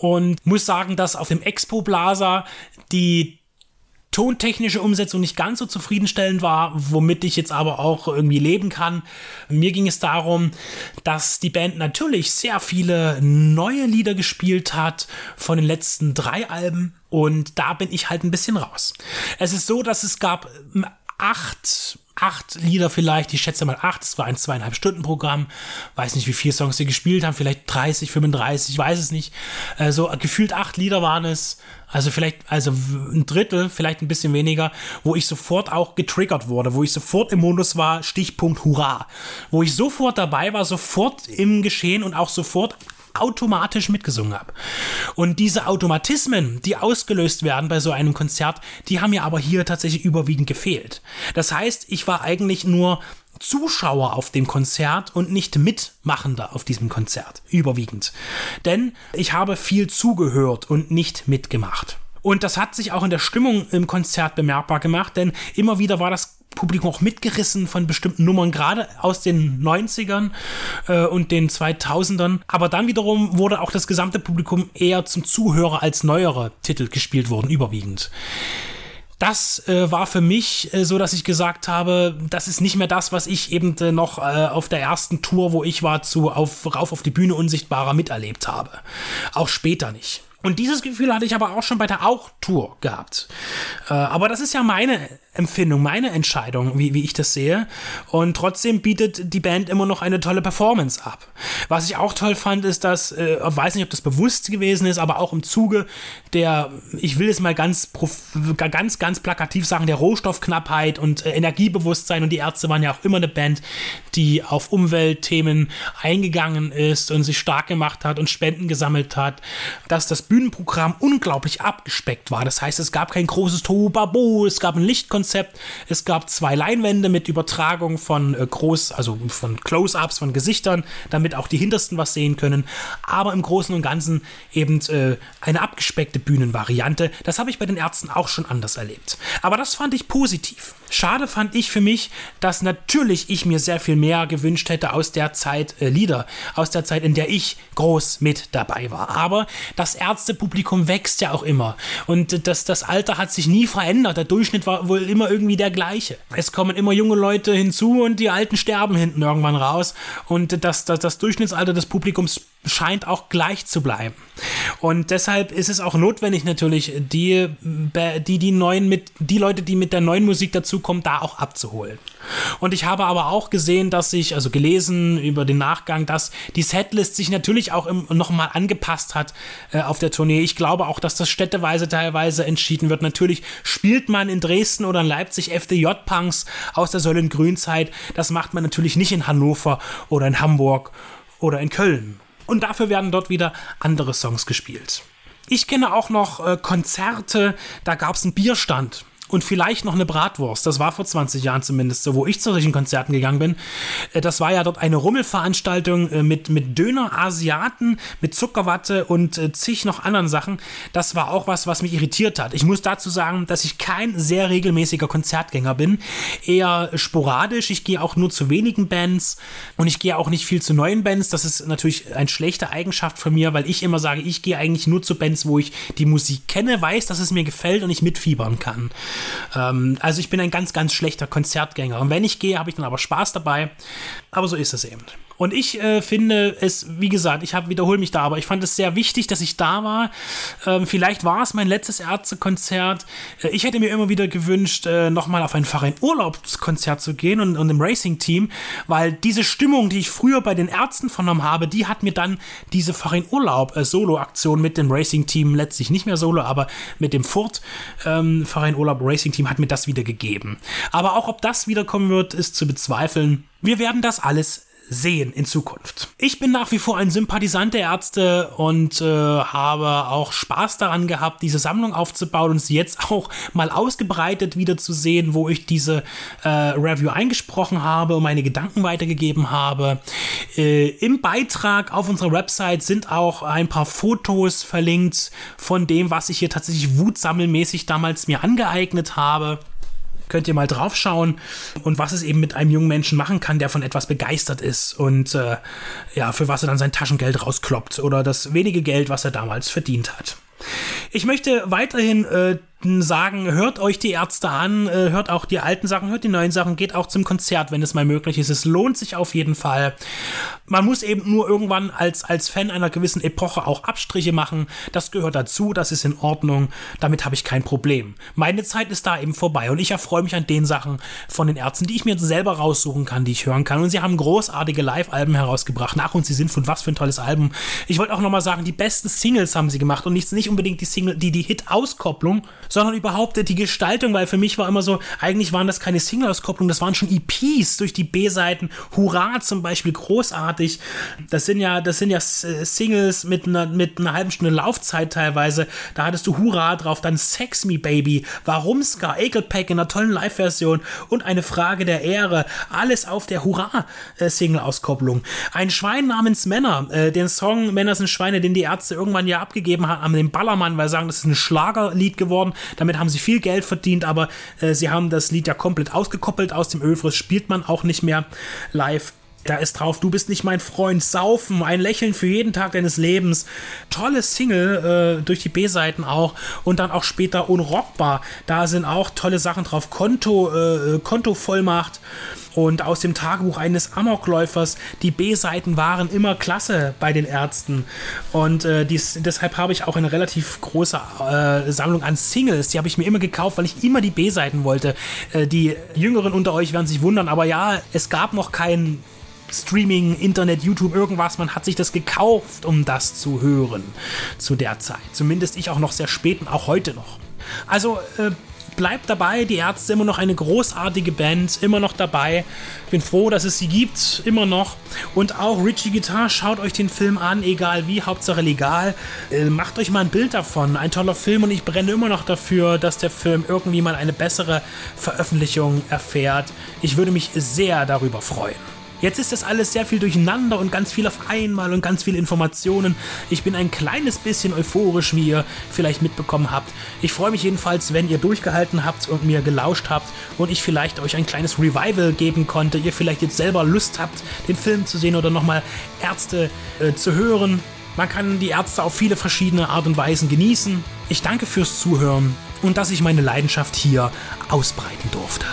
und muss sagen, dass auf dem Expo Plaza die tontechnische Umsetzung nicht ganz so zufriedenstellend war, womit ich jetzt aber auch irgendwie leben kann. Mir ging es darum, dass die Band natürlich sehr viele neue Lieder gespielt hat von den letzten drei Alben und da bin ich halt ein bisschen raus. Es ist so, dass es gab ähm, acht acht Lieder vielleicht, ich schätze mal acht, es war ein zweieinhalb Stunden Programm, weiß nicht, wie viele Songs sie gespielt haben, vielleicht 30, 35, ich weiß es nicht. Also gefühlt acht Lieder waren es, also vielleicht, also ein Drittel, vielleicht ein bisschen weniger, wo ich sofort auch getriggert wurde, wo ich sofort im Modus war, Stichpunkt Hurra, wo ich sofort dabei war, sofort im Geschehen und auch sofort automatisch mitgesungen habe. Und diese Automatismen, die ausgelöst werden bei so einem Konzert, die haben mir aber hier tatsächlich überwiegend gefehlt. Das heißt, ich war eigentlich nur Zuschauer auf dem Konzert und nicht Mitmachender auf diesem Konzert, überwiegend. Denn ich habe viel zugehört und nicht mitgemacht. Und das hat sich auch in der Stimmung im Konzert bemerkbar gemacht, denn immer wieder war das Publikum auch mitgerissen von bestimmten Nummern, gerade aus den 90ern äh, und den 2000ern. Aber dann wiederum wurde auch das gesamte Publikum eher zum Zuhörer als neuere Titel gespielt worden, überwiegend. Das äh, war für mich äh, so, dass ich gesagt habe, das ist nicht mehr das, was ich eben äh, noch äh, auf der ersten Tour, wo ich war, zu auf, rauf auf die Bühne unsichtbarer miterlebt habe. Auch später nicht. Und dieses Gefühl hatte ich aber auch schon bei der Auch-Tour gehabt. Äh, aber das ist ja meine Empfindung, meine Entscheidung, wie, wie ich das sehe. Und trotzdem bietet die Band immer noch eine tolle Performance ab. Was ich auch toll fand, ist, dass, äh, weiß nicht, ob das bewusst gewesen ist, aber auch im Zuge der, ich will es mal ganz, ganz, ganz plakativ sagen, der Rohstoffknappheit und äh, Energiebewusstsein. Und die Ärzte waren ja auch immer eine Band, die auf Umweltthemen eingegangen ist und sich stark gemacht hat und Spenden gesammelt hat, dass das Bühnenprogramm unglaublich abgespeckt war. Das heißt, es gab kein großes Tobabo, es gab ein Lichtkonzept, es gab zwei Leinwände mit Übertragung von äh, Groß, also von Close-ups von Gesichtern, damit auch die Hintersten was sehen können. Aber im Großen und Ganzen eben äh, eine abgespeckte Bühnenvariante. Das habe ich bei den Ärzten auch schon anders erlebt. Aber das fand ich positiv. Schade fand ich für mich, dass natürlich ich mir sehr viel mehr gewünscht hätte aus der Zeit äh, Lieder, aus der Zeit, in der ich groß mit dabei war. Aber das Ärztepublikum wächst ja auch immer und das, das Alter hat sich nie verändert. Der Durchschnitt war wohl immer irgendwie der gleiche. Es kommen immer junge Leute hinzu und die Alten sterben hinten irgendwann raus und das, das, das Durchschnittsalter des Publikums scheint auch gleich zu bleiben. Und deshalb ist es auch notwendig natürlich, die, die, die neuen mit, die Leute, die mit der neuen Musik dazukommen, da auch abzuholen. Und ich habe aber auch gesehen, dass sich, also gelesen über den Nachgang, dass die Setlist sich natürlich auch nochmal angepasst hat äh, auf der Tournee. Ich glaube auch, dass das städteweise teilweise entschieden wird. Natürlich spielt man in Dresden oder in Leipzig FDJ-Punks aus der Säulen-Grün-Zeit. Das macht man natürlich nicht in Hannover oder in Hamburg oder in Köln. Und dafür werden dort wieder andere Songs gespielt. Ich kenne auch noch äh, Konzerte, da gab es einen Bierstand und vielleicht noch eine Bratwurst. Das war vor 20 Jahren zumindest so, wo ich zu solchen Konzerten gegangen bin. Äh, das war ja dort eine Rummelveranstaltung äh, mit, mit Döner, Asiaten, mit Zuckerwatte und äh, zig noch anderen Sachen. Das war auch was, was mich irritiert hat. Ich muss dazu sagen, dass ich kein sehr regelmäßiger Konzertgänger bin. Eher sporadisch. Ich gehe auch nur zu wenigen Bands und ich gehe auch nicht viel zu neuen Bands. Das ist natürlich eine schlechte Eigenschaft von mir, weil ich immer sage, ich gehe eigentlich nur zu Bands, wo ich die Musik kenne, weiß, dass es mir gefällt und ich mitfiebern kann. Ähm, also ich bin ein ganz, ganz schlechter Konzertgänger. Und wenn ich gehe, habe ich dann aber Spaß dabei. Aber so ist es eben. Und ich äh, finde es, wie gesagt, ich wiederhole mich da, aber ich fand es sehr wichtig, dass ich da war. Ähm, vielleicht war es mein letztes Ärztekonzert. Äh, ich hätte mir immer wieder gewünscht, äh, nochmal auf ein Verein Urlaubskonzert zu gehen und, und im Racing-Team, weil diese Stimmung, die ich früher bei den Ärzten vernommen habe, die hat mir dann diese Verein Urlaub äh, mit dem Racing-Team, letztlich nicht mehr Solo, aber mit dem Furt ähm, Verein Urlaub Racing-Team hat mir das wieder gegeben. Aber auch ob das wiederkommen wird, ist zu bezweifeln. Wir werden das alles sehen in Zukunft. Ich bin nach wie vor ein Sympathisant der Ärzte und äh, habe auch Spaß daran gehabt, diese Sammlung aufzubauen und sie jetzt auch mal ausgebreitet wieder zu sehen, wo ich diese äh, Review eingesprochen habe und meine Gedanken weitergegeben habe. Äh, Im Beitrag auf unserer Website sind auch ein paar Fotos verlinkt von dem, was ich hier tatsächlich wutsammelmäßig damals mir angeeignet habe könnt ihr mal drauf schauen und was es eben mit einem jungen Menschen machen kann, der von etwas begeistert ist und äh, ja, für was er dann sein Taschengeld rauskloppt oder das wenige Geld, was er damals verdient hat. Ich möchte weiterhin äh, sagen, hört euch die Ärzte an, äh, hört auch die alten Sachen, hört die neuen Sachen, geht auch zum Konzert, wenn es mal möglich ist. Es lohnt sich auf jeden Fall. Man muss eben nur irgendwann als, als Fan einer gewissen Epoche auch Abstriche machen. Das gehört dazu, das ist in Ordnung. Damit habe ich kein Problem. Meine Zeit ist da eben vorbei und ich erfreue mich an den Sachen von den Ärzten, die ich mir selber raussuchen kann, die ich hören kann. Und sie haben großartige Live-Alben herausgebracht. Nach und sie sind von was für ein tolles Album. Ich wollte auch nochmal sagen, die besten Singles haben sie gemacht und nicht, nicht unbedingt die Single, die, die Hit-Auskopplung, sondern überhaupt die Gestaltung, weil für mich war immer so, eigentlich waren das keine Single-Auskopplungen, das waren schon EPs durch die B-Seiten. Hurra zum Beispiel, großartig. Das sind ja, das sind ja äh, Singles mit einer, mit einer halben Stunde Laufzeit teilweise. Da hattest du Hurra drauf, dann Sex Me Baby, Warum Ska, Ekelpack in einer tollen Live-Version und eine Frage der Ehre. Alles auf der Hurra-Single-Auskopplung. Ein Schwein namens Männer, äh, den Song Männer sind Schweine, den die Ärzte irgendwann ja abgegeben haben an den Ballermann, weil sie sagen, das ist ein Schlagerlied geworden. Damit haben sie viel Geld verdient, aber äh, sie haben das Lied ja komplett ausgekoppelt aus dem Övres, spielt man auch nicht mehr live. Da ist drauf, du bist nicht mein Freund, saufen, ein Lächeln für jeden Tag deines Lebens. Tolle Single, äh, durch die B-Seiten auch. Und dann auch später unrockbar. Da sind auch tolle Sachen drauf. Konto, äh, Kontovollmacht und aus dem Tagebuch eines Amokläufers. Die B-Seiten waren immer klasse bei den Ärzten. Und äh, dies, deshalb habe ich auch eine relativ große äh, Sammlung an Singles. Die habe ich mir immer gekauft, weil ich immer die B-Seiten wollte. Äh, die Jüngeren unter euch werden sich wundern, aber ja, es gab noch keinen Streaming, Internet, YouTube, irgendwas. Man hat sich das gekauft, um das zu hören zu der Zeit. Zumindest ich auch noch sehr spät und auch heute noch. Also äh, bleibt dabei, die Ärzte immer noch eine großartige Band, immer noch dabei. Bin froh, dass es sie gibt, immer noch. Und auch Richie Guitar, schaut euch den Film an, egal wie, Hauptsache legal. Äh, macht euch mal ein Bild davon. Ein toller Film und ich brenne immer noch dafür, dass der Film irgendwie mal eine bessere Veröffentlichung erfährt. Ich würde mich sehr darüber freuen. Jetzt ist das alles sehr viel durcheinander und ganz viel auf einmal und ganz viele Informationen. Ich bin ein kleines bisschen euphorisch, wie ihr vielleicht mitbekommen habt. Ich freue mich jedenfalls, wenn ihr durchgehalten habt und mir gelauscht habt und ich vielleicht euch ein kleines Revival geben konnte. Ihr vielleicht jetzt selber Lust habt, den Film zu sehen oder nochmal Ärzte äh, zu hören. Man kann die Ärzte auf viele verschiedene Art und Weisen genießen. Ich danke fürs Zuhören und dass ich meine Leidenschaft hier ausbreiten durfte.